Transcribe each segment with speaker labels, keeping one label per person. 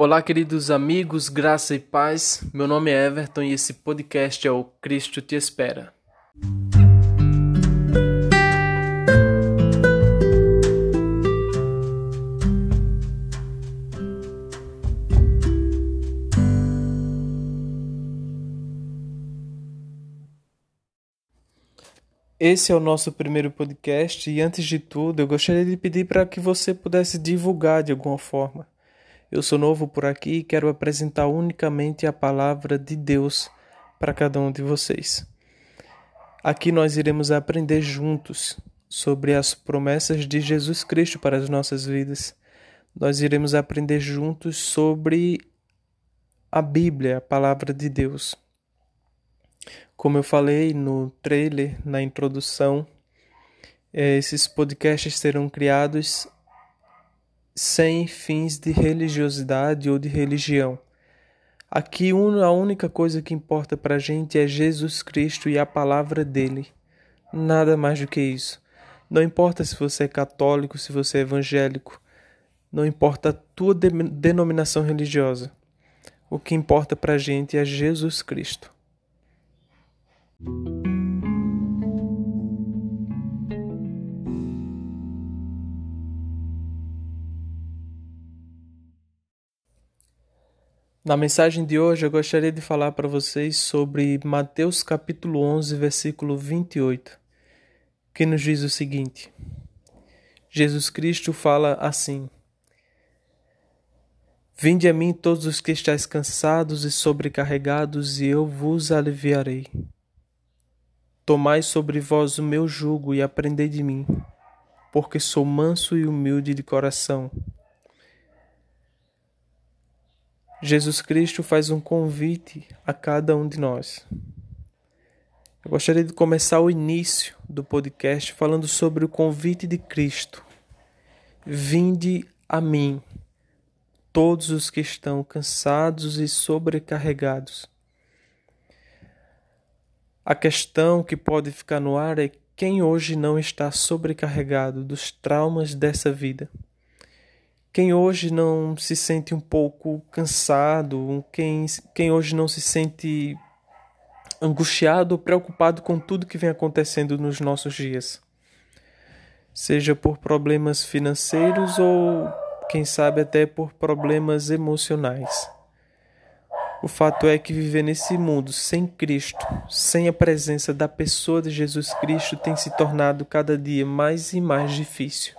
Speaker 1: Olá, queridos amigos, graça e paz. Meu nome é Everton e esse podcast é o Cristo Te Espera. Esse é o nosso primeiro podcast e antes de tudo eu gostaria de pedir para que você pudesse divulgar de alguma forma eu sou novo por aqui e quero apresentar unicamente a palavra de Deus para cada um de vocês. Aqui nós iremos aprender juntos sobre as promessas de Jesus Cristo para as nossas vidas. Nós iremos aprender juntos sobre a Bíblia, a palavra de Deus. Como eu falei no trailer, na introdução, eh, esses podcasts serão criados sem fins de religiosidade ou de religião. Aqui a única coisa que importa para a gente é Jesus Cristo e a palavra dele. Nada mais do que isso. Não importa se você é católico, se você é evangélico, não importa a tua denominação religiosa. O que importa para a gente é Jesus Cristo. Na mensagem de hoje eu gostaria de falar para vocês sobre Mateus capítulo 11, versículo 28, que nos diz o seguinte: Jesus Cristo fala assim: Vinde a mim todos os que estáis cansados e sobrecarregados, e eu vos aliviarei. Tomai sobre vós o meu jugo e aprendei de mim, porque sou manso e humilde de coração Jesus Cristo faz um convite a cada um de nós. Eu gostaria de começar o início do podcast falando sobre o convite de Cristo. Vinde a mim, todos os que estão cansados e sobrecarregados. A questão que pode ficar no ar é quem hoje não está sobrecarregado dos traumas dessa vida. Quem hoje não se sente um pouco cansado, quem, quem hoje não se sente angustiado ou preocupado com tudo que vem acontecendo nos nossos dias, seja por problemas financeiros ou, quem sabe, até por problemas emocionais. O fato é que viver nesse mundo sem Cristo, sem a presença da pessoa de Jesus Cristo, tem se tornado cada dia mais e mais difícil.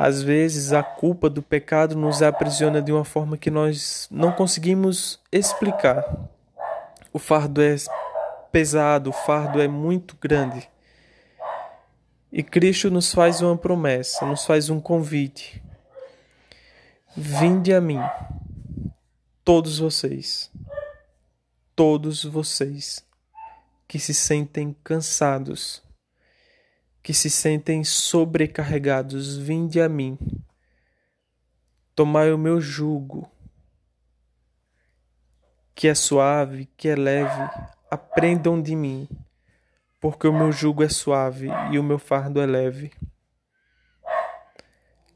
Speaker 1: Às vezes, a culpa do pecado nos aprisiona de uma forma que nós não conseguimos explicar. O fardo é pesado, o fardo é muito grande. E Cristo nos faz uma promessa, nos faz um convite. Vinde a mim, todos vocês, todos vocês que se sentem cansados que se sentem sobrecarregados, vinde a mim. Tomai o meu jugo, que é suave, que é leve, aprendam de mim, porque o meu jugo é suave e o meu fardo é leve.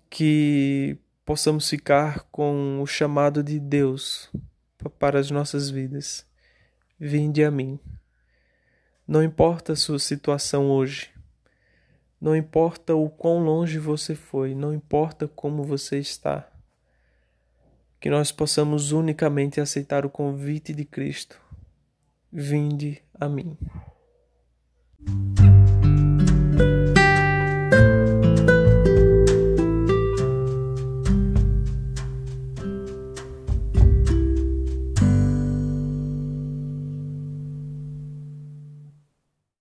Speaker 1: Que possamos ficar com o chamado de Deus para as nossas vidas. Vinde a mim. Não importa a sua situação hoje, não importa o quão longe você foi, não importa como você está. Que nós possamos unicamente aceitar o convite de Cristo. Vinde a mim.